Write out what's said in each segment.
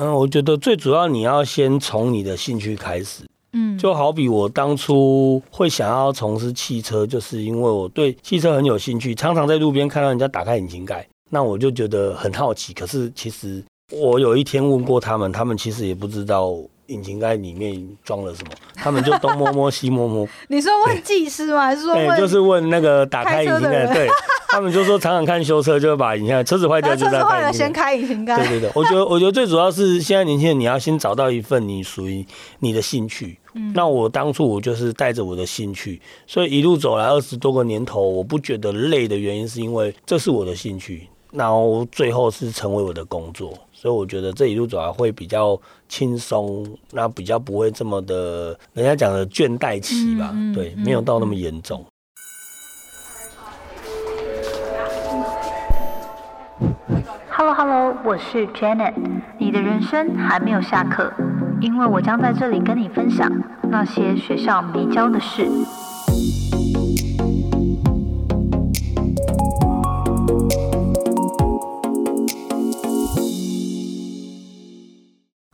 嗯，我觉得最主要你要先从你的兴趣开始。嗯，就好比我当初会想要从事汽车，就是因为我对汽车很有兴趣，常常在路边看到人家打开引擎盖，那我就觉得很好奇。可是其实我有一天问过他们，他们其实也不知道引擎盖里面装了什么，他们就东摸摸西摸摸。你说问技师吗？还是说对，问？就是问那个打开引擎盖，对他们就说常常看修车就会把引擎盖车子坏掉就在坏了先开引擎盖。开引擎盖。对对对，我觉得我觉得最主要是现在年轻人，你要先找到一份你属于你的兴趣。嗯那我当初我就是带着我的兴趣，所以一路走来二十多个年头，我不觉得累的原因是因为这是我的兴趣，然后最后是成为我的工作，所以我觉得这一路走来会比较轻松，那比较不会这么的，人家讲的倦怠期吧，嗯嗯对，嗯没有到那么严重。Hello Hello，我是 Janet。你的人生还没有下课，因为我将在这里跟你分享那些学校没教的事。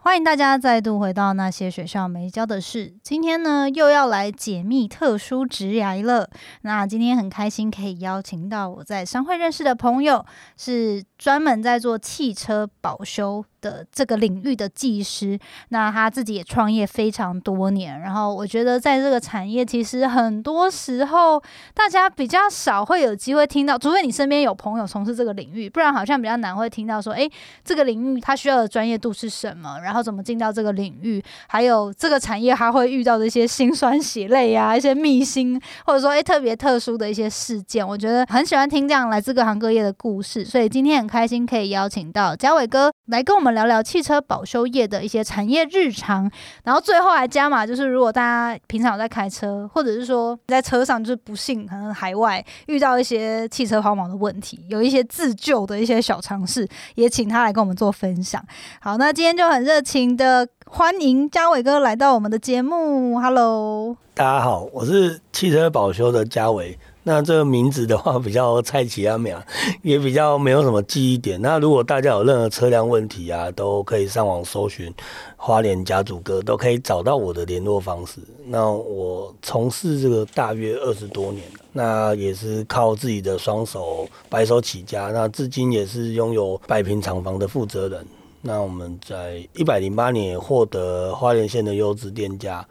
欢迎大家再度回到那些学校没教的事。今天呢，又要来解密特殊职涯了。那今天很开心可以邀请到我在商会认识的朋友，是专门在做汽车保修的这个领域的技师。那他自己也创业非常多年，然后我觉得在这个产业，其实很多时候大家比较少会有机会听到，除非你身边有朋友从事这个领域，不然好像比较难会听到说，诶，这个领域它需要的专业度是什么，然后怎么进到这个领域，还有这个产业它会遇到的一些辛酸血泪啊，一些秘辛，或者说诶特别特殊的一些事件，我觉得很喜欢听这样来自各行各业的故事，所以今天很开心可以邀请到嘉伟哥来跟我们聊聊汽车保修业的一些产业日常，然后最后还加码，就是如果大家平常有在开车，或者是说在车上就是不幸可能海外遇到一些汽车抛锚的问题，有一些自救的一些小常识，也请他来跟我们做分享。好，那今天就很热情的欢迎嘉伟哥来到我们的节目，Hello。大家好，我是汽车保修的嘉伟。那这个名字的话 比较菜奇阿苗，也比较没有什么记忆点。那如果大家有任何车辆问题啊，都可以上网搜寻花莲家族哥，都可以找到我的联络方式。那我从事这个大约二十多年了，那也是靠自己的双手白手起家。那至今也是拥有百平厂房的负责人。那我们在一百零八年获得花莲县的优质店家。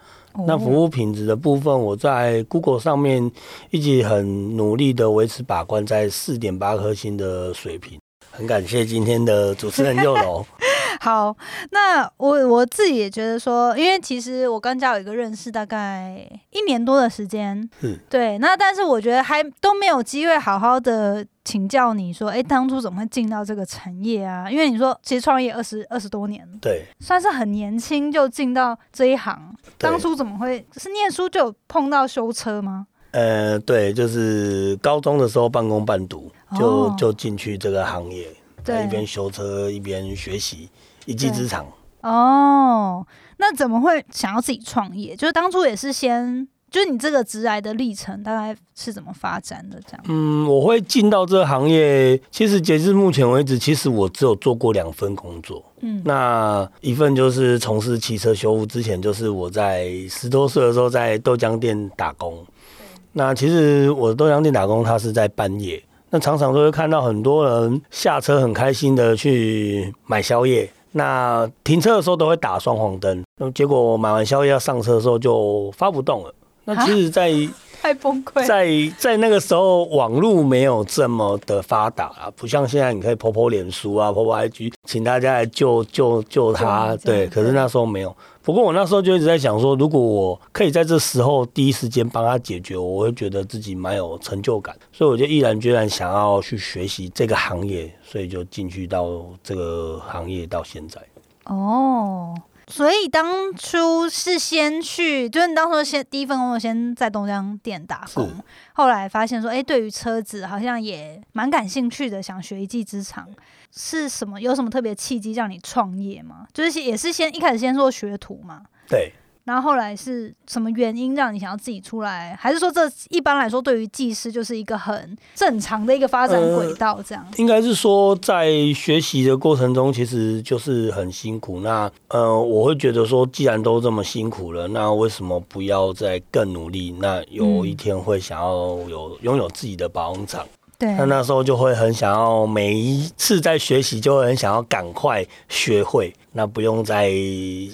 那服务品质的部分，我在 Google 上面一直很努力的维持把关在四点八颗星的水平。很感谢今天的主持人六楼。好，那我我自己也觉得说，因为其实我跟嘉伟哥认识大概一年多的时间，是对，那但是我觉得还都没有机会好好的请教你说，哎，当初怎么会进到这个产业啊？因为你说其实创业二十二十多年，对，算是很年轻就进到这一行，当初怎么会是念书就有碰到修车吗？呃，对，就是高中的时候半工半读，就、哦就进去这个行业，对在一边修车一边学习，一技之长。哦，那怎么会想要自己创业？就是当初也是先，就是你这个直癌的历程大概是怎么发展的？这样，嗯，我会进到这个行业，其实截至目前为止，其实我只有做过两份工作。嗯，那一份就是从事汽车修复，之前就是我在十多岁的时候在豆浆店打工。那其实我的豆浆店打工，它是在半夜，那常常都会看到很多人下车很开心的去买宵夜。那停车的时候都会打双黄灯，那结果我买完宵夜要上车的时候就发不动了。那其实，在 太崩溃。在在那个时候，网络没有这么的发达啊，不像现在你可以 po po 脸书啊，po po IG，请大家来救救救他。对，可是那时候没有。不过我那时候就一直在想说，如果我可以在这时候第一时间帮他解决，我会觉得自己蛮有成就感，所以我就毅然决然想要去学习这个行业，所以就进去到这个行业到现在。哦，所以当初是先去，就是你当初先第一份工作先在东江店打工是，后来发现说，哎、对于车子好像也蛮感兴趣的，想学一技之长。是什么？有什么特别契机让你创业吗？就是也是先一开始先做学徒嘛？对，然后后来是什么原因让你想要自己出来？还是说这一般来说对于技师就是一个很正常的一个发展轨道？这样、应该是说，在学习的过程中，其实就是很辛苦。那呃，我会觉得说，既然都这么辛苦了，那为什么不要再更努力？那有一天会想要有拥有自己的保养厂。对，那那时候就会很想要，每一次在学习就会很想要赶快学会，那不用再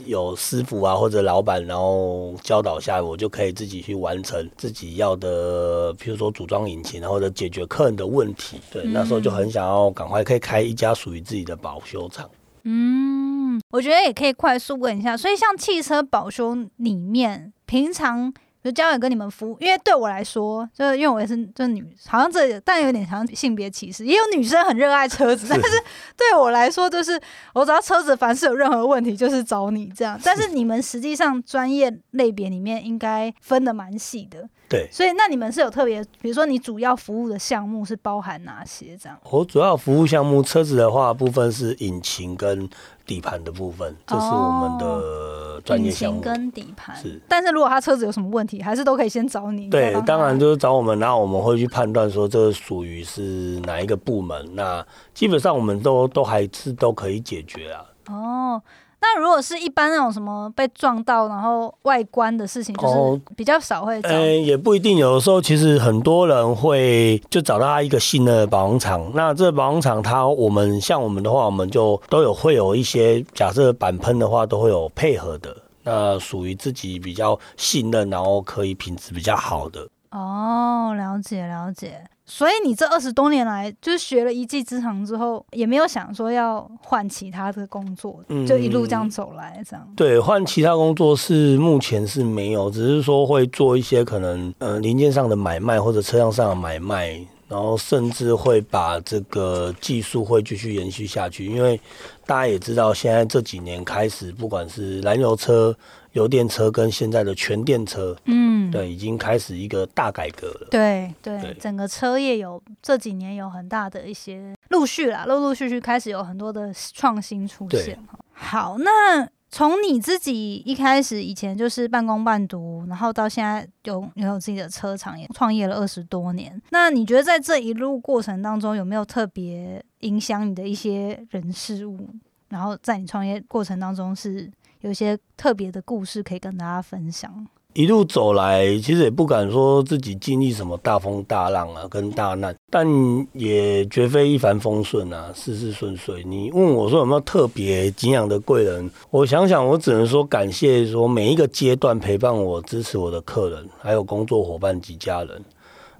有师傅啊或者老板然后教导下，我就可以自己去完成自己要的，譬如说组装引擎啊或者解决客人的问题。对，那时候就很想要赶快可以开一家属于自己的保修厂。嗯，我觉得也可以快速问一下，所以像汽车保修里面，平常。就交给跟你们服务，因为对我来说，就是因为我也是就女，好像这但有点像性别歧视，也有女生很热爱车子，但是对我来说，就是我只要车子凡是有任何问题，就是找你这样。但是你们实际上专业类别里面应该分的蛮细的，对。所以那你们是有特别，比如说你主要服务的项目是包含哪些？这样？我主要服务项目车子的话，部分是引擎跟。底盘的部分，这是我们的专业项目。跟底盘是，但是如果他车子有什么问题，还是都可以先找你。对，当然就是找我们，然后我们会去判断说这属于是哪一个部门。那基本上我们都都还是都可以解决啊。哦。那如果是一般那种什么被撞到，然后外观的事情，就是比较少会。嗯，也不一定。有的时候其实很多人会就找到他一个新的保养厂。那这保养厂，它我们像我们的话，我们就都有会有一些假设板喷的话，都会有配合的。那属于自己比较信任，然后可以品质比较好的。哦，了解了解。所以你这二十多年来，就是学了一技之长之后，也没有想说要换其他的工作，就一路这样走来，这样。对，换其他工作是目前是没有，只是说会做一些可能呃零件上的买卖或者车辆上的买卖，然后甚至会把这个技术会继续延续下去，因为大家也知道，现在这几年开始，不管是燃油车。油电车跟现在的全电车，嗯，对，已经开始一个大改革了。对对，整个车业有这几年有很大的一些陆续啦，陆陆续续开始有很多的创新出现。好，那从你自己一开始以前就是半工半读，然后到现在有拥有自己的车厂，也创业了二十多年。那你觉得在这一路过程当中，有没有特别影响你的一些人事物？然后在你创业过程当中是？有些特别的故事可以跟大家分享。一路走来，其实也不敢说自己经历什么大风大浪啊，跟大难，但也绝非一帆风顺啊，事事顺遂。你问我说有没有特别敬仰的贵人？我想想，我只能说感谢说每一个阶段陪伴我、支持我的客人，还有工作伙伴及家人。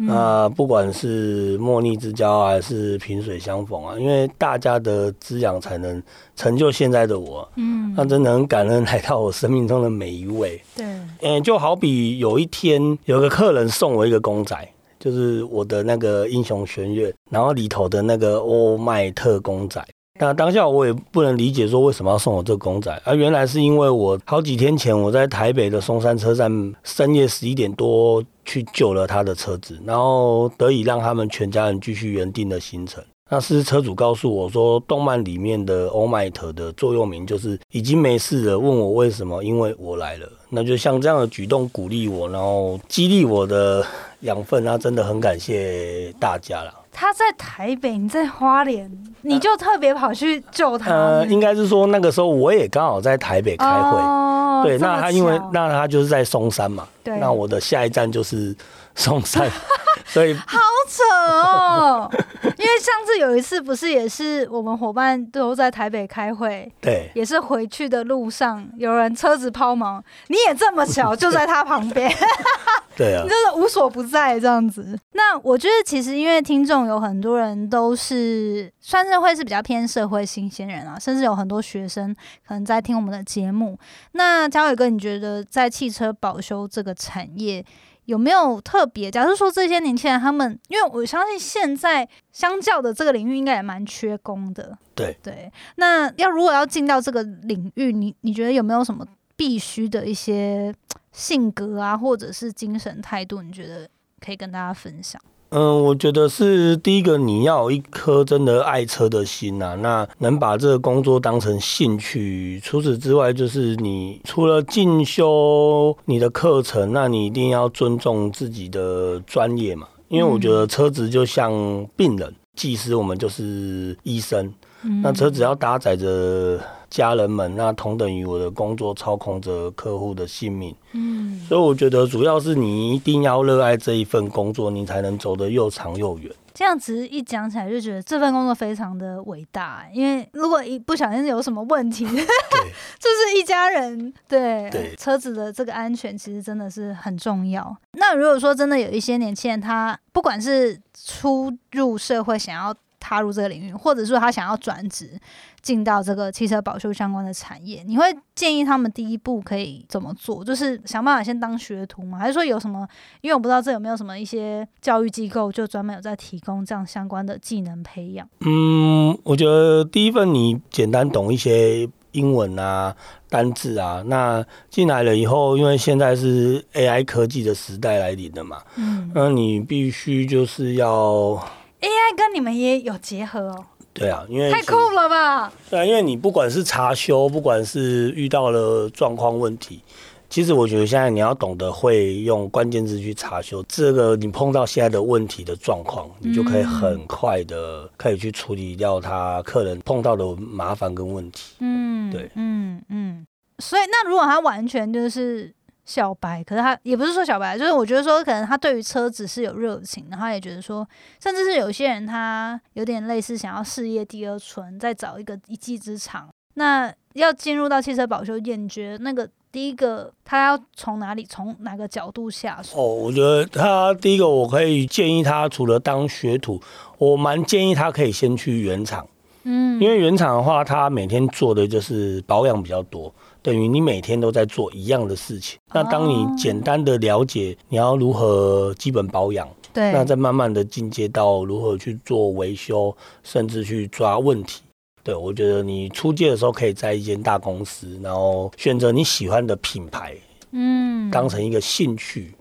那不管是莫逆之交还是萍水相逢啊，因为大家的滋养才能成就现在的我。嗯，那真的很感恩来到我生命中的每一位。对，嗯，就好比有一天有个客人送我一个公仔，就是我的那个英雄玄月，然后里头的那个欧麦特公仔。那当下我也不能理解说为什么要送我这个公仔，而原来是因为我好几天前我在台北的松山车站深夜十一点多去救了他的车子，然后得以让他们全家人继续原定的行程。那是车主告诉我说，动漫里面的欧麦特的座右铭就是已经没事了，问我为什么？因为我来了。那就像这样的举动鼓励我，然后激励我的养分，那真的很感谢大家了。他在台北，你在花莲，你就特别跑去救他。呃，应该是说那个时候我也刚好在台北开会，对，那他因为那他就是在松山嘛，对，那我的下一站就是松山。所以好扯哦，因为上次有一次不是也是我们伙伴都在台北开会，对，也是回去的路上有人车子抛锚，你也这么巧就在他旁边，对啊，你真的无所不在这样子。那我觉得其实因为听众有很多人都是算是会是比较偏社会新鲜人啊，甚至有很多学生可能在听我们的节目。那嘉伟哥，你觉得在汽车保修这个产业？有没有特别？假如说这些年轻人，他们因为我相信现在相较的这个领域应该也蛮缺工的。对对，那要如果要进到这个领域，你你觉得有没有什么必须的一些性格啊，或者是精神态度？你觉得可以跟大家分享？嗯，我觉得是第一个，你要有一颗真的爱车的心呐，那能把这个工作当成兴趣。除此之外，就是你除了进修你的课程，那你一定要尊重自己的专业嘛。因为我觉得车子就像病人，技师我们就是医生，那车子要搭载着。家人们，那同等于我的工作操控着客户的性命。嗯，所以我觉得主要是你一定要热爱这一份工作，你才能走得又长又远。这样子一讲起来，就觉得这份工作非常的伟大。因为如果一不小心有什么问题，就是一家人对车子的这个安全，其实真的是很重要。那如果说真的有一些年轻人，他不管是初入社会，想要踏入这个领域，或者说他想要转职。进到这个汽车保修相关的产业，你会建议他们第一步可以怎么做？就是想办法先当学徒吗？还是说有什么？因为我不知道这有没有什么一些教育机构就专门有在提供这样相关的技能培养？嗯，我觉得第一份你简单懂一些英文啊、单字啊，那进来了以后，因为现在是 AI 科技的时代来临了嘛，嗯，那你必须就是要 AI 跟你们也有结合哦。对啊，因为太酷了吧？对啊，因为你不管是查修，不管是遇到了状况问题，其实我觉得现在你要懂得会用关键字去查修，这个你碰到现在的问题的状况，你就可以很快的可以去处理掉他客人碰到的麻烦跟问题。嗯，对，嗯嗯，所以那如果他完全就是。小白，可是他也不是说小白，就是我觉得说，可能他对于车子是有热情，然后也觉得说，甚至是有些人他有点类似想要事业第二春，再找一个一技之长。那要进入到汽车保修业，你觉得那个第一个他要从哪里，从哪个角度下手？哦，我觉得他第一个我可以建议他，除了当学徒，我蛮建议他可以先去原厂，嗯，因为原厂的话，他每天做的就是保养比较多。等于你每天都在做一样的事情。那当你简单的了解你要如何基本保养，对，那再慢慢的进阶到如何去做维修，甚至去抓问题。对我觉得你出界的时候可以在一间大公司，然后选择你喜欢的品牌，嗯，当成一个兴趣，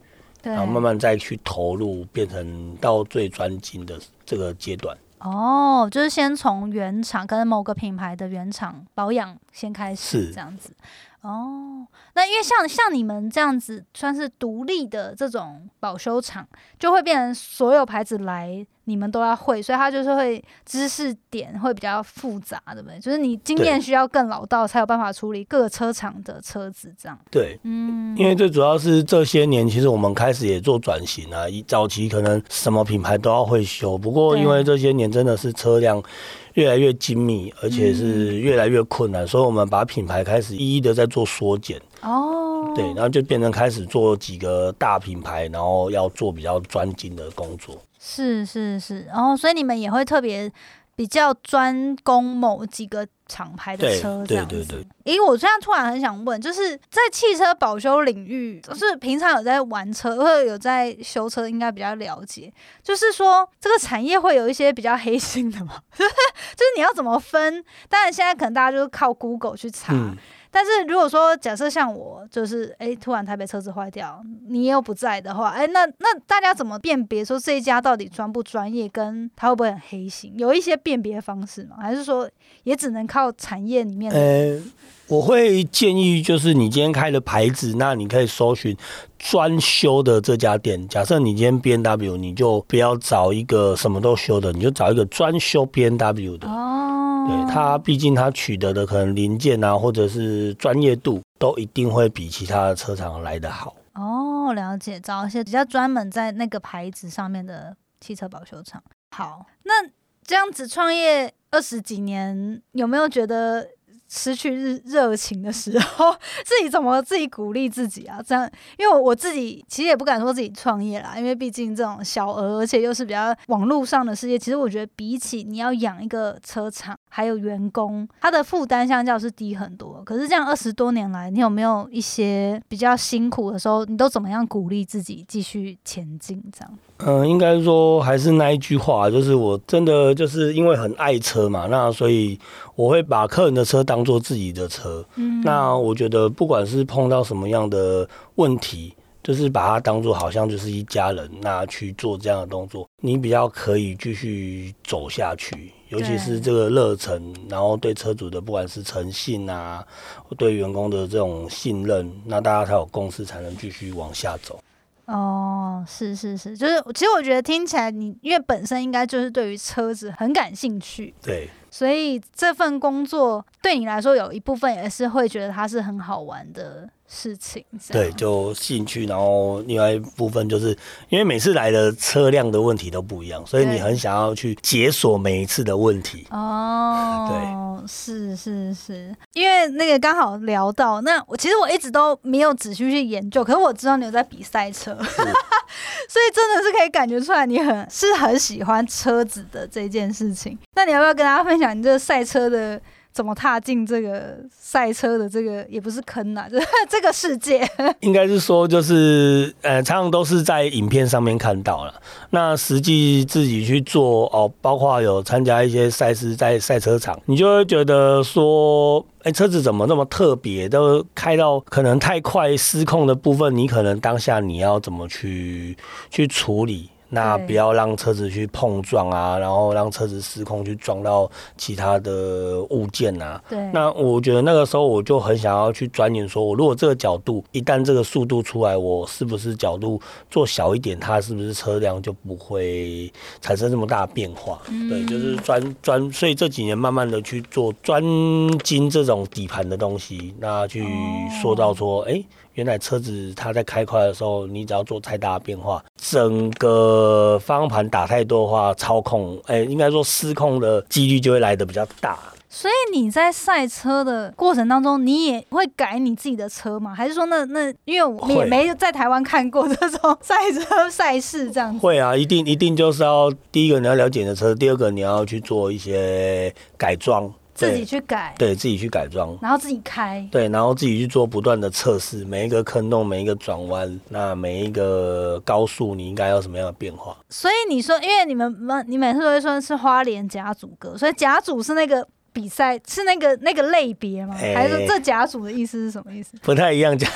然后慢慢再去投入，变成到最专精的这个阶段。哦，就是先从原厂跟某个品牌的原厂保养先开始，这样子。哦，那因为像像你们这样子算是独立的这种保修厂，就会变成所有牌子来。你们都要会，所以它就是会知识点会比较复杂，对不对？就是你经验需要更老道，才有办法处理各个车厂的车子这样。对，嗯，因为最主要是这些年，其实我们开始也做转型啊。一早期可能什么品牌都要会修，不过因为这些年真的是车辆越来越精密，而且是越来越困难，所以我们把品牌开始一一的在做缩减。哦，对，然后就变成开始做几个大品牌，然后要做比较专精的工作。是是是，然后所以你们也会特别比较专攻某几个厂牌的车这样子。咦，我现在突然很想问，就是在汽车保修领域，就是平常有在玩车或者有在修车，应该比较了解。就是说，这个产业会有一些比较黑心的吗？就是你要怎么分？当然，现在可能大家就是靠 Google 去查。但是如果说假设像我，就是哎，突然台北车子坏掉，你又不在的话，哎，那那大家怎么辨别说这一家到底专不专业，跟他会不会很黑心？有一些辨别方式吗？还是说也只能靠产业里面？呃，我会建议就是你今天开的牌子，那你可以搜寻专修的这家店。假设你今天 B N W，你就不要找一个什么都修的，你就找一个专修 B N W 的。哦。对他，毕竟他取得的可能零件啊，或者是专业度，都一定会比其他的车厂来得好。哦，了解，找一些比较专门在那个牌子上面的汽车保修厂。好，那这样子创业二十几年，有没有觉得？失去热热情的时候，自己怎么自己鼓励自己啊？这样，因为我自己其实也不敢说自己创业啦，因为毕竟这种小额，而且又是比较网络上的世界。其实我觉得比起你要养一个车厂，还有员工，他的负担相较是低很多。可是这样二十多年来，你有没有一些比较辛苦的时候？你都怎么样鼓励自己继续前进？这样？嗯，应该说还是那一句话，就是我真的就是因为很爱车嘛，那所以我会把客人的车当做自己的车。嗯，那我觉得不管是碰到什么样的问题，就是把它当做好像就是一家人，那去做这样的动作，你比较可以继续走下去。尤其是这个热忱，然后对车主的不管是诚信啊，对员工的这种信任，那大家才有共识，才能继续往下走。哦，是是是，就是其实我觉得听起来你因为本身应该就是对于车子很感兴趣，对，所以这份工作对你来说有一部分也是会觉得它是很好玩的。事情对，就兴趣，然后另外一部分就是因为每次来的车辆的问题都不一样，所以你很想要去解锁每一次的问题。哦，对，是是是，因为那个刚好聊到那，我其实我一直都没有仔细去研究，可是我知道你有在比赛车，所以真的是可以感觉出来你很是很喜欢车子的这件事情。那你要不要跟大家分享你这个赛车的？怎么踏进这个赛车的这个也不是坑呐，就 是这个世界。应该是说，就是呃，常常都是在影片上面看到了。那实际自己去做哦，包括有参加一些赛事在赛车场，你就会觉得说，哎，车子怎么那么特别？都开到可能太快失控的部分，你可能当下你要怎么去去处理？那不要让车子去碰撞啊，然后让车子失控去撞到其他的物件啊。对。那我觉得那个时候我就很想要去钻研，说我如果这个角度一旦这个速度出来，我是不是角度做小一点，它是不是车辆就不会产生这么大变化？对，就是专专，所以这几年慢慢的去做专精这种底盘的东西，那去说到说，哎。原来车子它在开快的时候，你只要做太大变化，整个方向盘打太多的话，操控，哎，应该说失控的几率就会来的比较大。所以你在赛车的过程当中，你也会改你自己的车吗？还是说那那因为我也没在台湾看过这种赛车赛事这样子？会啊，一定一定就是要第一个你要了解你的车，第二个你要去做一些改装。自己去改，对自己去改装，然后自己开，对，然后自己去做不断的测试，每一个坑洞，每一个转弯，那每一个高速，你应该有什么样的变化？所以你说，因为你们们你每次都会说是花莲甲组歌，所以甲组是那个比赛，是那个那个类别吗？还是这甲组的意思是什么意思？不太一样，甲。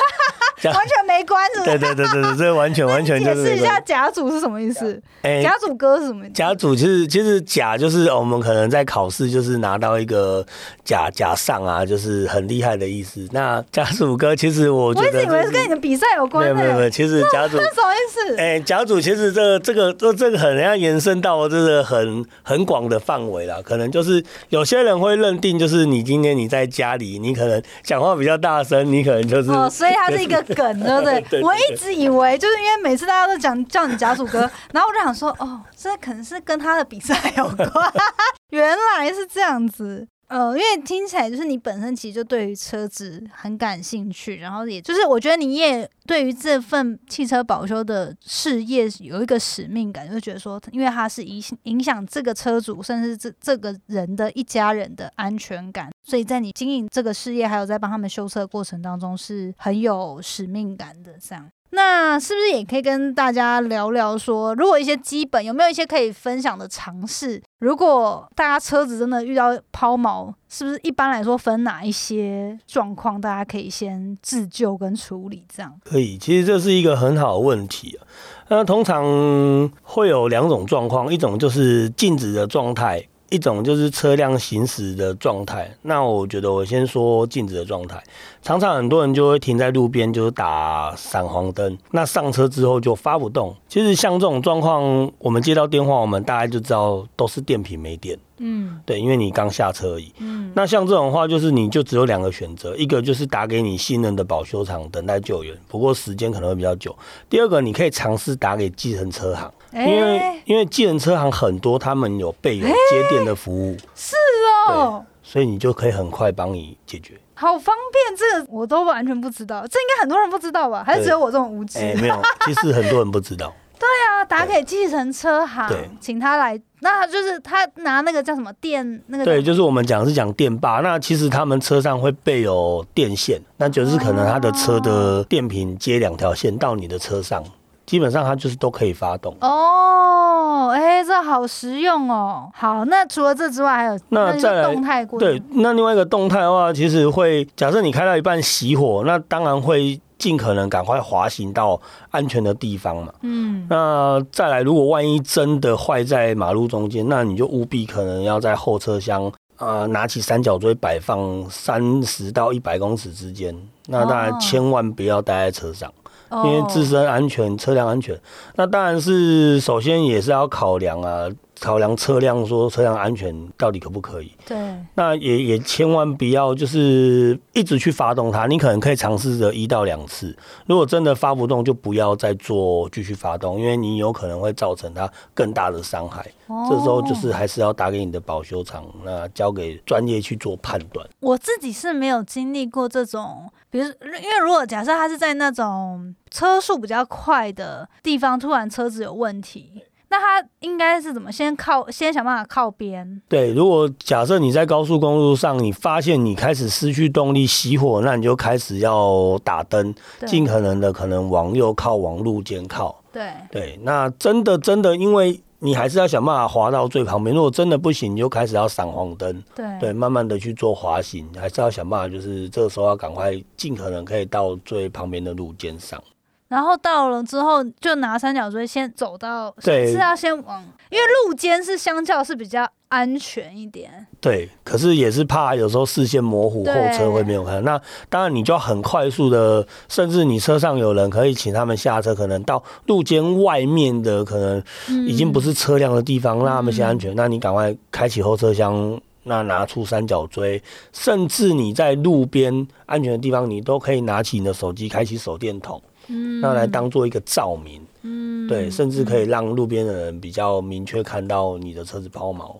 完全没关系。对对对对对，这完全完全就是。解释一下甲组是什么意思？哎甲组歌是什么？甲组其实其实甲就是我们可能在考试就是拿到一个甲甲上啊，就是很厉害的意思。那甲组歌其实我觉得，我一直以为是跟你的比赛有关。没有没有，其实甲组是什么意思？哎，甲组其实这个这个这这个很要延伸到这个很很广的范围了。可能就是有些人会认定，就是你今天你在家里，你可能讲话比较大声，你可能就是哦，所以它是一个。梗 对不对？我一直以为就是因为每次大家都讲叫你甲组哥，然后我就想说，哦，这可能是跟他的比赛有关。原来是这样子。呃，因为听起来就是你本身其实就对于车子很感兴趣，然后也就是我觉得你也对于这份汽车保修的事业有一个使命感，就觉得说，因为它是影影响这个车主甚至这这个人的一家人的安全感，所以在你经营这个事业，还有在帮他们修车过程当中，是很有使命感的这样。那是不是也可以跟大家聊聊说，如果一些基本有没有一些可以分享的尝试？如果大家车子真的遇到抛锚，是不是一般来说分哪一些状况，大家可以先自救跟处理？这样可以，其实这是一个很好的问题。那通常会有两种状况，一种就是静止的状态。一种就是车辆行驶的状态，那我觉得我先说静止的状态。常常很多人就会停在路边，就是打闪黄灯。那上车之后就发不动。其实像这种状况，我们接到电话，我们大概就知道都是电瓶没电。嗯，对，因为你刚下车而已。嗯，那像这种话，就是你就只有两个选择，一个就是打给你信任的保修厂等待救援，不过时间可能会比较久。第二个，你可以尝试打给计程车行，因为因为计程车行很多，他们有备有接电的服务。是哦，所以你就可以很快帮你解决。好方便，这个我都完全不知道，这应该很多人不知道吧？还是只有我这种无知？哎，没有，其实很多人不知道。对啊，打给计程车行，请他来。那就是他拿那个叫什么电那个？对，就是我们讲是讲电霸。那其实他们车上会备有电线，那就是可能他的车的电瓶接两条线到你的车上，基本上它就是都可以发动。哦，哎，这好实用哦。好，那除了这之外，还有那再来动态过对，那另外一个动态的话，其实会假设你开到一半熄火，那当然会。尽可能赶快滑行到安全的地方嘛。嗯，那再来，如果万一真的坏在马路中间，那你就务必可能要在后车厢呃拿起三角锥摆放三十到一百公尺之间。那当然哦千万不要待在车上。哦因为自身安全、车辆安全，那当然是首先也是要考量啊，考量车辆说车辆安全到底可不可以。对，那也也千万不要就是一直去发动它，你可能可以尝试着一到两次，如果真的发不动，就不要再做继续发动，因为你有可能会造成它更大的伤害。这时候就是哦还是要打给你的保修厂，那交给专业去做判断。我自己是没有经历过这种，比如因为如果假设他是在那种车速比较快的地方，突然车子有问题，那他应该是怎么先靠先想办法靠边？对，如果假设你在高速公路上，你发现你开始失去动力熄火，那你就开始要打灯，尽可能的可能往右靠，往路肩靠。对对，那真的真的，因为你还是要想办法滑到最旁边。如果真的不行，你就开始要闪黄灯，对对，慢慢的去做滑行，还是要想办法，就是这个时候要赶快尽可能可以到最旁边的路肩上。然后到了之后，就拿三角锥先走到，对是要先往，因为路肩是相较是比较安全一点。对，可是也是怕有时候视线模糊，后对车会没有看。那当然你就要很快速的，甚至你车上有人可以请他们下车，可能到路肩外面的可能嗯已经不是车辆的地方，让他们先安全。那你赶快开启后车厢。那拿出三角锥，甚至你在路边安全的地方，你都可以拿起你的手机，开启手电筒，嗯那来当做一个照明。嗯对，甚至可以让路边的人比较明确看到你的车子抛锚。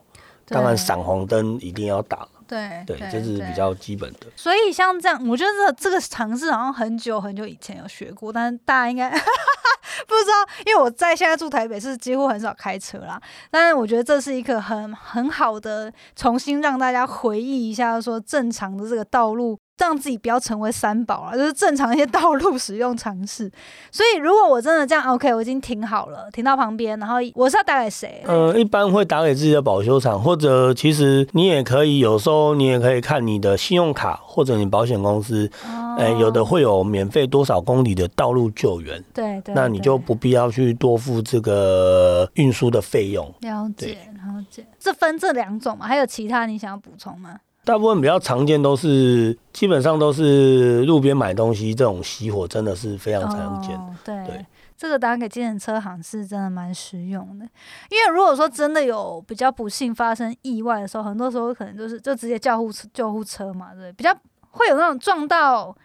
当然，闪黄灯一定要打。对对，这是比。较基本的。所以像这样，我觉得这这个尝试好像很久很久以前有学过，但是大家应该 不知道，因为我在现在住台北是几乎很少开车啦。但是我觉得这是一个很很好的重新让大家回忆一下，说正常的这个道路。让自己不要成为三宝啊，就是正常一些道路使用常识。所以，如果我真的这样，OK，我已经停好了，停到旁边，然后我是要打给谁？呃，一般会打给自己的保修厂，或者其实你也可以，有时候你也可以看你的信用卡或者你保险公司，哦哎、有的会有免费多少公里的道路救援，对对，那你就不必要去多付这个运输的费用。了解了解。这分这两种嘛？还有其他你想要补充吗？大部分比较常见都是，基本上都是路边买东西这种熄火，真的是非常常见。哦、对，对这个打给计程车行是真的蛮实用的。因为如果说真的有比较不幸发生意外的时候，很多时候可能就是就直接叫护车救护车嘛，对，比较会有那种撞到。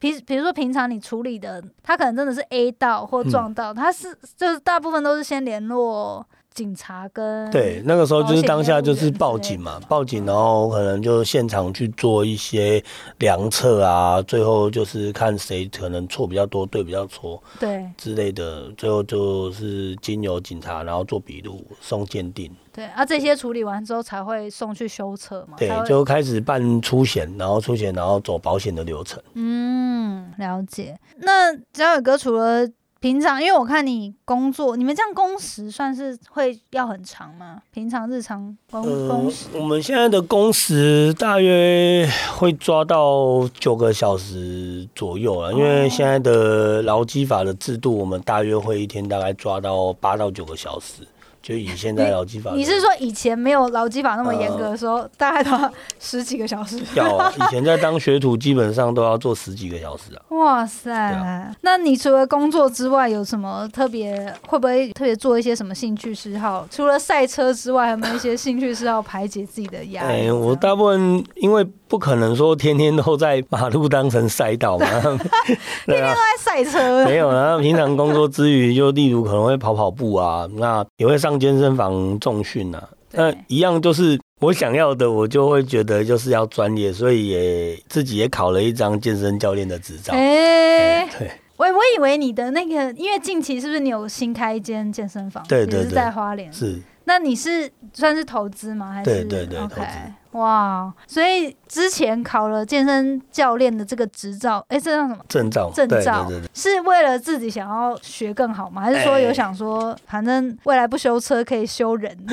平比如说平常你处理的，他可能真的是 A 到或撞到，他是就是大部分都是先联络警察跟对，那个时候就是当下就是报警嘛，报警，然后可能就现场去做一些量测啊，最后就是看谁可能错比较多，对比较错对之类的，最后就是经由警察，然后做笔录送鉴定，对啊，这些处理完之后才会送去修车嘛，对就开始办出险，然后出险，然后走保险的流程。嗯，了解。那嘉伟哥除了平常，因为我看你工作，你们这样工时算是会要很长吗？平常日常工工呃时，我们现在的工时大约会抓到九个小时左右了，因为现在的劳基法的制度，我们大约会一天大概抓到八到九个小时。就以现在劳基法的，你是说以前没有劳基法那么严格的时候，大概都要十几个小时？要啊？以前在当学徒，基本上都要做十几个小时啊。哇塞！啊那你除了工作之外，有什么特别？会不会特别做一些什么兴趣嗜好？除了赛车之外，有没有一些兴趣嗜好排解自己的压力？哎、我大部分因为不可能说天天都在马路当成赛道嘛，天天都，在赛车没有啊。平常工作之余，就例如可能会跑跑步啊，那也会上健身房重训啊。那一样就是我想要的，我就会觉得就是要专业，所以也自己也考了一张健身教练的执照。哎、对，我我以为你的那个，因为近期是不是你有新开一间健身房？对对对在花莲。是那你是算是投资吗？还是对对对投资哇，所以之前考了健身教练的这个执照，哎、这叫什么？证照，证照。是为了自己想要学更好吗？还是说有哎想说，反正未来不修车可以修人？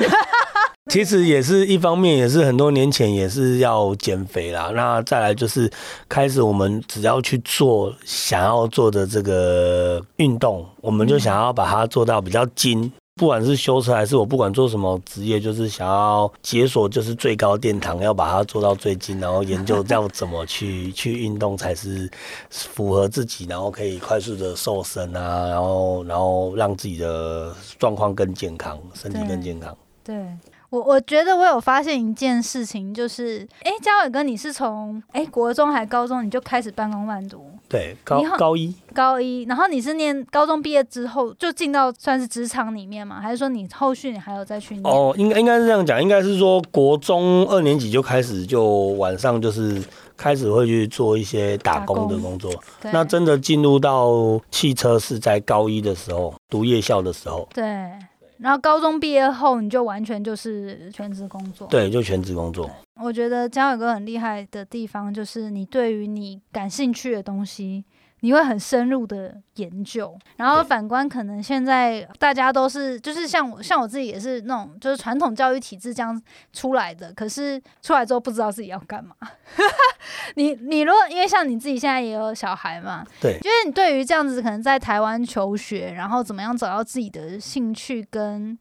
其实也是一方面，也是很多年前也是要减肥啦。那再来就是开始，我们只要去做想要做的这个运动，我们就想要把它做到比较精。不管是修车还是我不管做什么职业，就是想要解锁就是最高殿堂，要把它做到最精，然后研究要怎么去 去运动才是符合自己，然后可以快速的瘦身啊，然后然后让自己的状况更健康，身体更健康。对。我我觉得我有发现一件事情，就是哎，嘉伟哥，你是从哎国中还高中你就开始半工半读？对，高高一，高一，然后你是念高中毕业之后就进到算是职场里面吗？还是说你后续你还有再去念？哦，应该应该是这样讲，应该是说国中二年级就开始就晚上就是开始会去做一些打工的工作。那真的进入到汽车是在高一的时候读夜校的时候。对。然后高中毕业后，你就完全就是全职工作。对，就全职工作。我觉得江伟哥很厉害的地方，就是你对于你感兴趣的东西。你会很深入的研究，然后反观可能现在大家都是就是像我像我自己也是那种就是传统教育体制这样出来的，可是出来之后不知道自己要干嘛。你你如果因为像你自己现在也有小孩嘛，对，就是你对于这样子可能在台湾求学，然后怎么样找到自己的兴趣跟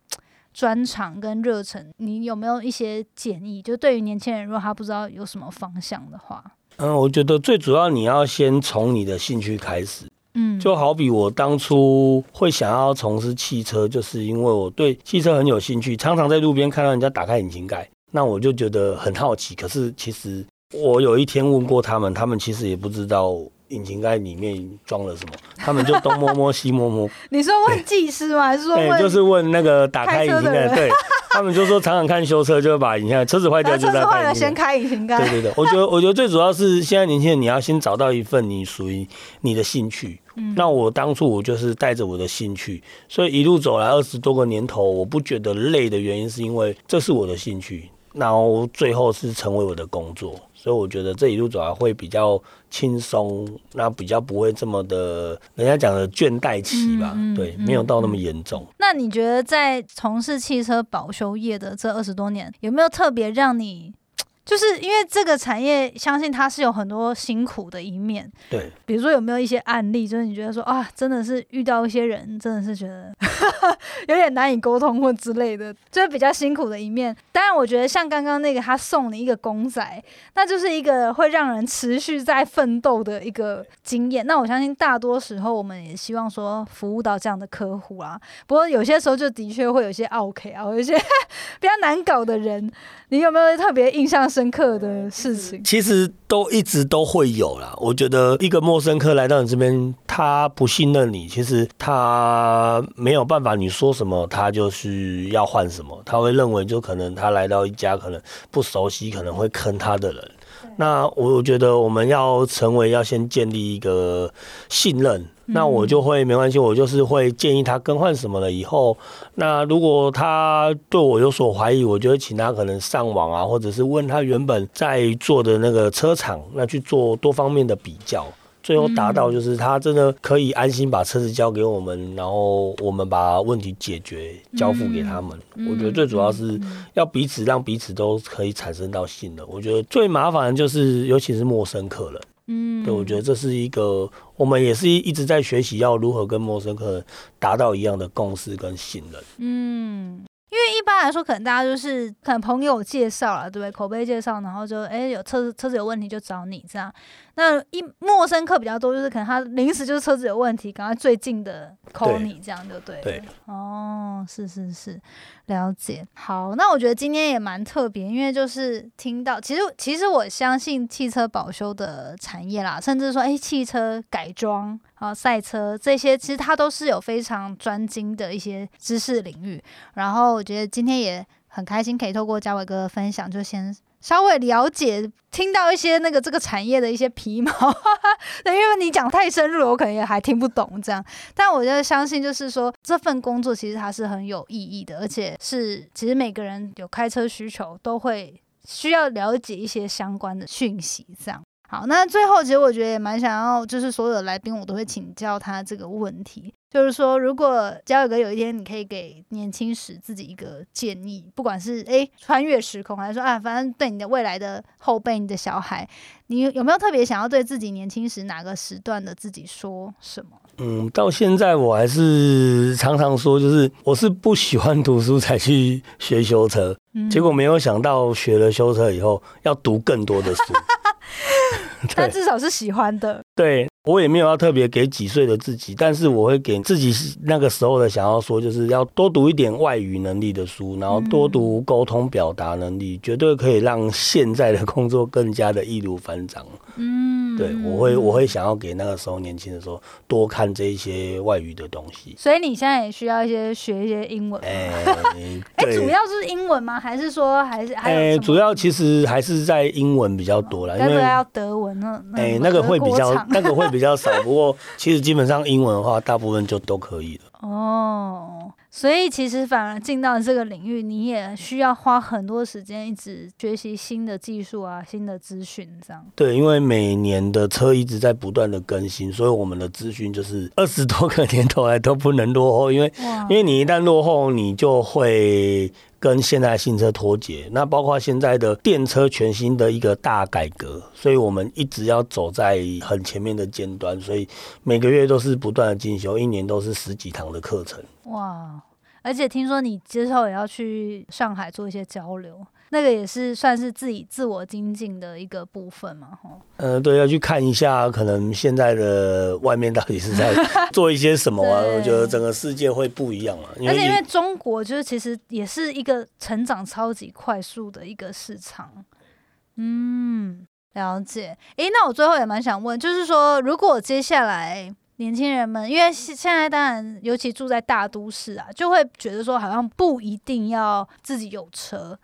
专长跟热忱，你有没有一些建议？就对于年轻人，如果他不知道有什么方向的话。嗯，我觉得最主要你要先从你的兴趣开始。嗯，就好比我当初会想要从事汽车，就是因为我对汽车很有兴趣，常常在路边看到人家打开引擎盖，那我就觉得很好奇。可是其实我有一天问过他们，他们其实也不知道引擎盖里面装了什么，他们就东摸摸西摸摸。你说问技师吗？还是说问？就是问那个打开引擎盖。对。他们就说，常常看修车，就会把引擎盖车子坏掉就在坏了先开引擎盖。对对对，我觉得我觉得最主要是现在年轻人，你要先找到一份你属于你的兴趣。那我当初我就是带着我的兴趣，所以一路走来二十多个年头，我不觉得累的原因是因为这是我的兴趣，然后最后是成为我的工作。所以我觉得这一路走来会比较轻松，那比较不会这么的，人家讲的倦怠期吧，对，没有到那么严重。那你觉得在从事汽车保修业的这二十多年，有没有特别让你？就是因为这个产业，相信它是有很多辛苦的一面。对，比如说有没有一些案例，就是你觉得说啊，真的是遇到一些人，真的是觉得有点难以沟通或之类的，就是比较辛苦的一面。当然，我觉得像刚刚那个他送你一个公仔，那就是一个会让人持续在奋斗的一个经验。那我相信大多时候我们也希望说服务到这样的客户啊。不过有些时候就的确会有些 OK 啊，有些 比较难搞的人。你有没有特别印象深刻的事情？其实都一直都会有啦。我觉得一个陌生客来到你这边，他不信任你，其实他没有办法，你说什么他就是要换什么，他会认为就可能他来到一家可能不熟悉，可能会坑他的人。那我觉得我们要成为要先建立一个信任，那我就会没关系，我就是会建议他更换什么了以后，那如果他对我有所怀疑，我就会请他可能上网啊，或者是问他原本在做的那个车厂，那去做多方面的比较。最后达到就是他真的可以安心把车子交给我们，然后我们把问题解决交付给他们。我觉得最主要是要彼此让彼此都可以产生到信任。我觉得最麻烦的就是尤其是陌生客人，嗯，对，我觉得这是一个我们也是一直在学习要如何跟陌生客人达到一样的共识跟信任。嗯。因为一般来说，可能大家就是可能朋友介绍了，对不对？口碑介绍，然后就哎有车子车子有问题就找你这样。那一陌生客比较多，就是可能他临时就是车子有问题，赶快最近的 call 你这样就对。对。哦，是是是，了解。好，那我觉得今天也蛮特别，因为就是听到，其实其实我相信汽车保修的产业啦，甚至说哎汽车改装啊赛车这些，其实它都是有非常专精的一些知识领域。然后我觉得今天也很开心，可以透过嘉伟哥的分享，就先。稍微了解，听到一些那个这个产业的一些皮毛，对，因为你讲太深入了，我可能也还听不懂这样。但我就相信，就是说这份工作其实它是很有意义的，而且是其实每个人有开车需求都会需要了解一些相关的讯息这样。好，那最后其实我觉得也蛮想要，就是所有的来宾我都会请教他这个问题，就是说，如果交友哥有一天你可以给年轻时自己一个建议，不管是诶穿越时空，还是说啊，反正对你的未来的后辈、你的小孩，你有没有特别想要对自己年轻时哪个时段的自己说什么？嗯，到现在我还是常常说，就是我是不喜欢读书才去学修车，嗯结果没有想到学了修车以后要读更多的书。但至少是喜欢的。对我也没有要特别给几岁的自己，但是我会给自己那个时候的想要说，就是要多读一点外语能力的书，然后多读沟通表达能力，绝对可以让现在的工作更加的易如反掌。嗯，对我会我会想要给那个时候年轻的时候多看这一些外语的东西。所以你现在也需要一些学一些英文吗。哎、哎、对主要是英文吗？还是说还是还有哎、主要其实还是在英文比较多啦，因为要德文呢？哎、那个会比较那个会比较少，不过其实基本上英文的话，大部分就都可以了。哦，所以其实反而进到这个领域，你也需要花很多时间一直学习新的技术啊、新的资讯，这样。对，因为每年的车一直在不断的更新，所以我们的资讯就是二十多个年头来都不能落后，因为因为你一旦落后，你就会跟现在新车脱节。那包括现在的电车全新的一个大改革，所以我们一直要走在很前面的尖端，所以每个月都是不断的进修，一年都是十几堂的课程。哇！而且听说你之后也要去上海做一些交流，那个也是算是自己自我精进的一个部分嘛，吼。呃，对，要去看一下，可能现在的外面到底是在 做一些什么啊？我觉得整个世界会不一样啊，因为而且因为中国就是其实也是一个成长超级快速的一个市场，嗯，了解。诶，那我最后也蛮想问，就是说，如果接下来年轻人们，因为现现在当然尤其住在大都市啊，就会觉得说好像不一定要自己有车。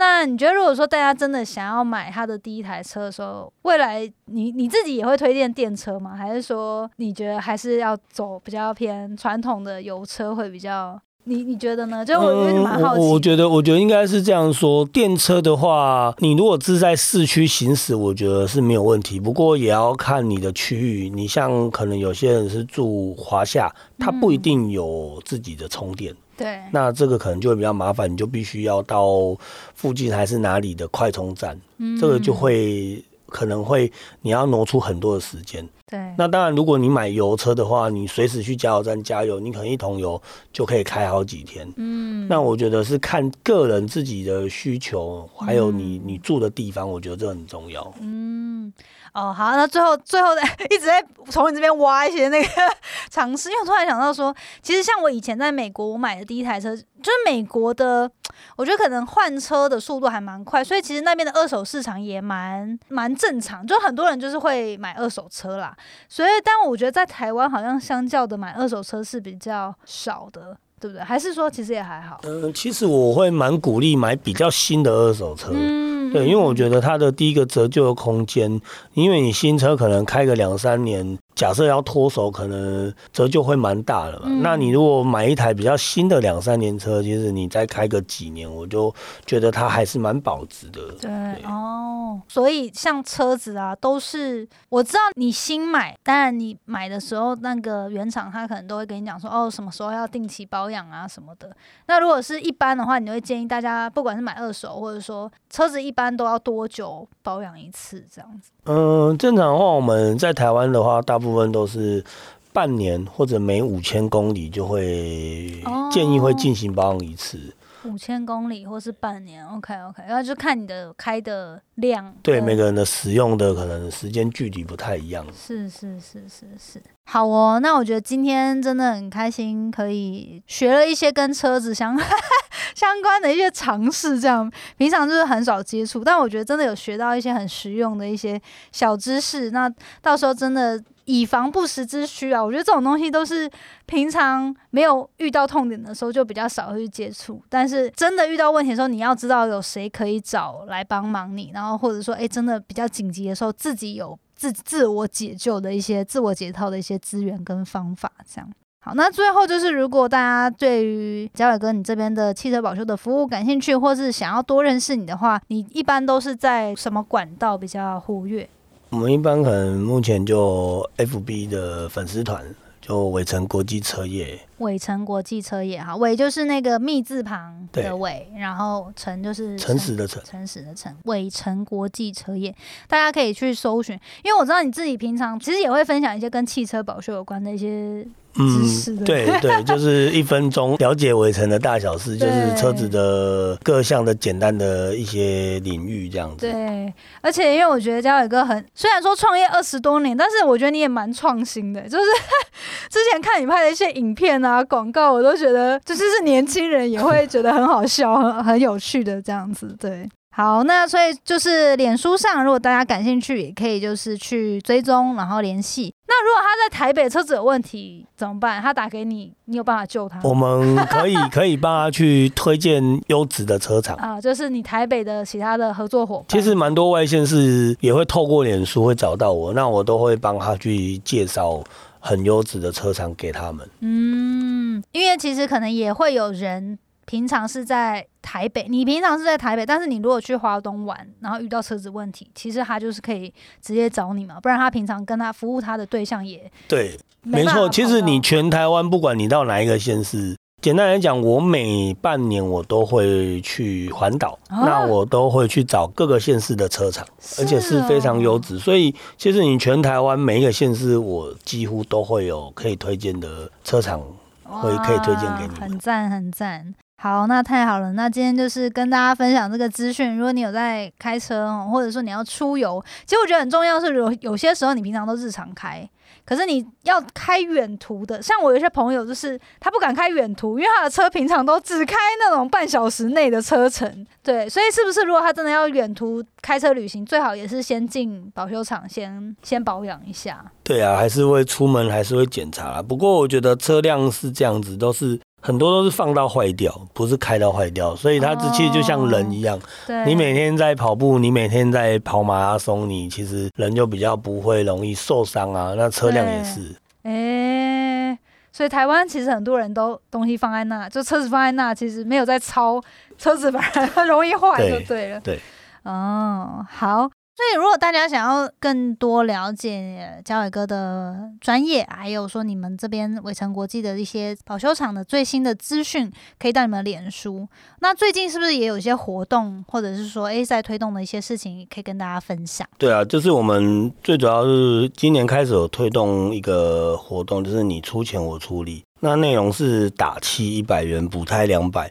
那你觉得，如果说大家真的想要买他的第一台车的时候，未来你你自己也会推荐电车吗？还是说你觉得还是要走比较偏传统的油车会比较？你你觉得呢？就我蛮好奇。嗯我我觉得，我觉得应该是这样说。电车的话，你如果是在市区行驶，我觉得是没有问题。不过也要看你的区域。你像可能有些人是住华夏，他不一定有自己的充电，对，那这个可能就会比较麻烦，你就必须要到附近还是哪里的快充站，嗯这个就会可能会你要挪出很多的时间。对。那当然，如果你买油车的话，你随时去加油站加油，你可能一桶油就可以开好几天。嗯，那我觉得是看个人自己的需求，还有你你住的地方，我觉得这很重要。嗯，哦，好，那最后最后的 一直在从你这边挖一些那个 尝试，因为我突然想到说，其实像我以前在美国，我买的第一台车就是美国的，我觉得可能换车的速度还蛮快，所以其实那边的二手市场也蛮蛮正常，就很多人就是会买二手车啦。所以，但我觉得在台湾好像相较的买二手车是比较少的，对不对？还是说其实也还好？嗯、其实我会蛮鼓励买比较新的二手车。嗯，对，因为我觉得它的第一个折旧的空间，因为你新车可能开个两三年，假设要脱手，可能折旧会蛮大的嘛。嗯那你如果买一台比较新的两三年车，其实你再开个几年，我就觉得它还是蛮保值的。对哦，所以像车子啊，都是我知道你新买，当然你买的时候，那个原厂他可能都会跟你讲说，哦，什么时候要定期保养啊什么的。那如果是一般的话，你会建议大家，不管是买二手，或者说车子一般都要多久保养一次这样子？嗯，正常的话，我们在台湾的话，大部分都是半年或者每五千公里就会哦建议会进行保养一次。五千公里或是半年，OK OK，然后就看你的开的量。对，每个人的使用的可能时间距离不太一样。是是是是是，好哦。那我觉得今天真的很开心，可以学了一些跟车子相 相关的一些常识，这样平常就是很少接触，但我觉得真的有学到一些很实用的一些小知识。那到时候真的以防不时之需啊，我觉得这种东西都是平常没有遇到痛点的时候就比较少会去接触，但是真的遇到问题的时候，你要知道有谁可以找来帮忙你，然后或者说，哎，真的比较紧急的时候，自己有自自我解救的一些自我解套的一些资源跟方法，这样。好，那最后就是，如果大家对于嘉伟哥你这边的汽车保修的服务感兴趣，或是想要多认识你的话，你一般都是在什么管道比较活跃？我们一般可能目前就 FB 的粉丝团，就伟成国际车业。伟成国际车业哈，伟就是那个密字旁的伟，然后诚就是诚实的诚诚实的诚，伟成国际车业，大家可以去搜寻，因为我知道你自己平常其实也会分享一些跟汽车保修有关的一些嗯，对对，就是一分钟了解围城的大小事，就是车子的各项的简单的一些领域这样子。对，而且因为我觉得嘉伟哥很，虽然说创业二十多年，但是我觉得你也蛮创新的。就是 之前看你拍的一些影片啊、广告，我都觉得就是是年轻人也会觉得很好笑、很很有趣的这样子。对，好，那所以就是脸书上，如果大家感兴趣，也可以就是去追踪，然后联系。那如果他在台北车子有问题怎么办？他打给你，你有办法救他？我们可以 可以帮他去推荐优质的车厂。啊，就是你台北的其他的合作伙伴。其实蛮多外线是也会透过脸书会找到我，那我都会帮他去介绍很优质的车厂给他们。嗯，因为其实可能也会有人平常是在台北，你平常是在台北，但是你如果去华东玩，然后遇到车子问题，其实他就是可以直接找你嘛，不然他平常跟他服务他的对象也对，没错。其实你全台湾，不管你到哪一个县市，简单来讲，我每半年我都会去环岛，啊那我都会去找各个县市的车厂，而且是非常优质。所以其实你全台湾每一个县市，我几乎都会有可以推荐的车厂，会可以推荐给你很赞很赞。好，那太好了。那今天就是跟大家分享这个资讯。如果你有在开车哦，或者说你要出游，其实我觉得很重要是有有些时候你平常都日常开，可是你要开远途的。像我有些朋友就是他不敢开远途，因为他的车平常都只开那种半小时内的车程。对，所以是不是如果他真的要远途开车旅行，最好也是先进保修厂先先保养一下。对啊，还是会出门，还是会检查。不过我觉得车辆是这样子，都是很多都是放到坏掉，不是开到坏掉，所以它哦其实就像人一样，对，你每天在跑步，你每天在跑马拉松，你其实人就比较不会容易受伤啊。那车辆也是，诶、所以台湾其实很多人都东西放在那，就车子放在那，其实没有在超，车子反而容易坏就对对了。对，哦，好。所以，如果大家想要更多了解嘉伟哥的专业，还有说你们这边伟成国际的一些保修厂的最新的资讯，可以到你们脸书。那最近是不是也有一些活动，或者是说诶在推动的一些事情，可以跟大家分享？对啊，就是我们最主要是今年开始有推动一个活动，就是你出钱我出力。那内容是打气一百元，补胎两百。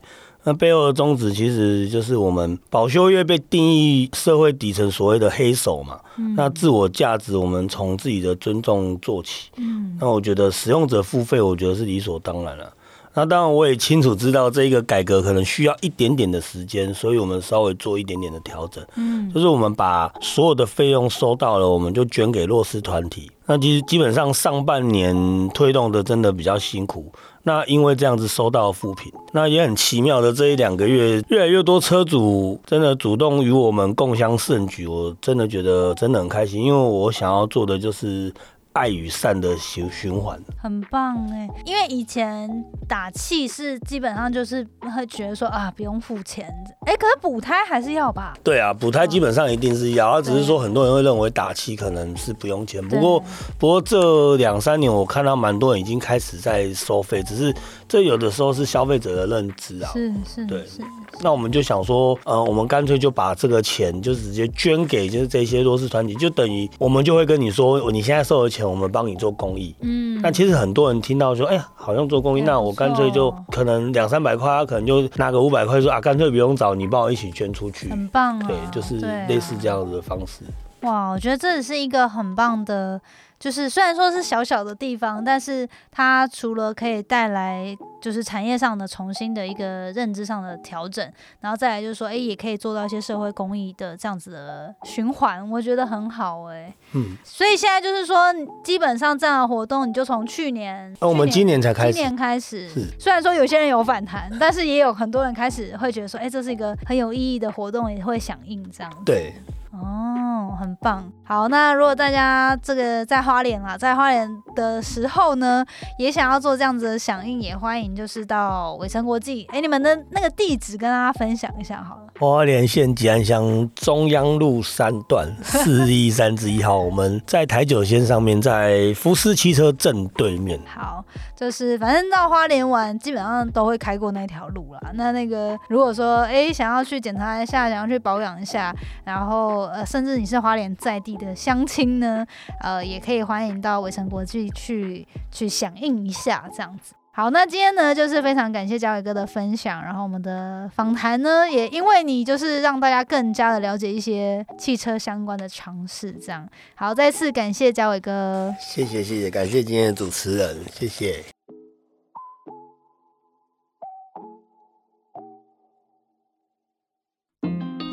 那背后的宗旨其实就是我们保修业被定义社会底层所谓的黑手嘛。嗯那自我价值，我们从自己的尊重做起。嗯那我觉得使用者付费，我觉得是理所当然了。那当然，我也清楚知道这一个改革可能需要一点点的时间，所以我们稍微做一点点的调整。嗯就是我们把所有的费用收到了，我们就捐给弱势团体。那其实基本上上半年推动的真的比较辛苦，那因为这样子收到负评，那也很奇妙的这一两个月，越来越多车主真的主动与我们共襄盛举，我真的觉得真的很开心，因为我想要做的就是爱与善的循循环。很棒哎，因为以前打气是基本上就是会觉得说啊不用付钱，哎，可是补胎还是要吧？对啊，补胎基本上一定是要，只是说很多人会认为打气可能是不用钱，不过不过这两三年我看到蛮多人已经开始在收费，只是这有的时候是消费者的认知啊。是是对是，那我们就想说，呃，我们干脆就把这个钱就直接捐给就是这些弱势团体，就等于我们就会跟你说，你现在收的钱，我们帮你做公益。嗯，那其实很多人听到说，哎呀，好像做公益，哎那我干脆就可能两三百块，他可能就拿个五百块说啊，干脆不用找你帮我一起捐出去。很棒啊，对，就是类似这样子的方式。哇，我觉得这也是一个很棒的，就是虽然说是小小的地方，但是它除了可以带来就是产业上的重新的一个认知上的调整，然后再来就是说，哎，也可以做到一些社会公益的这样子的循环，我觉得很好哎、嗯，所以现在就是说，基本上这样的活动，你就从去年，那我们今年才开始。今年开始是，虽然说有些人有反弹，但是也有很多人开始会觉得说，哎、这是一个很有意义的活动，也会响应这样。对，哦，很棒。好，那如果大家这个在花莲啊，在花莲的时候呢，也想要做这样子的响应，也欢迎就是到伟成国际，哎，你们的那个地址跟大家分享一下好了。花莲县吉安乡中央路三段 四一三之一号，我们在台九线上面，在福斯汽车正对面。好，就是反正到花莲玩，基本上都会开过那条路啦。那那个如果说哎想要去检查一下，想要去保养一下，然后呃甚至你是花莲在地的乡亲呢，呃也可以欢迎到伟成国际去去响应一下这样子。好，那今天呢，就是非常感谢嘉伟哥的分享，然后我们的访谈呢，也因为你就是让大家更加的了解一些汽车相关的常识，这样。好，再次感谢嘉伟哥，谢谢谢谢，感谢今天的主持人，谢谢。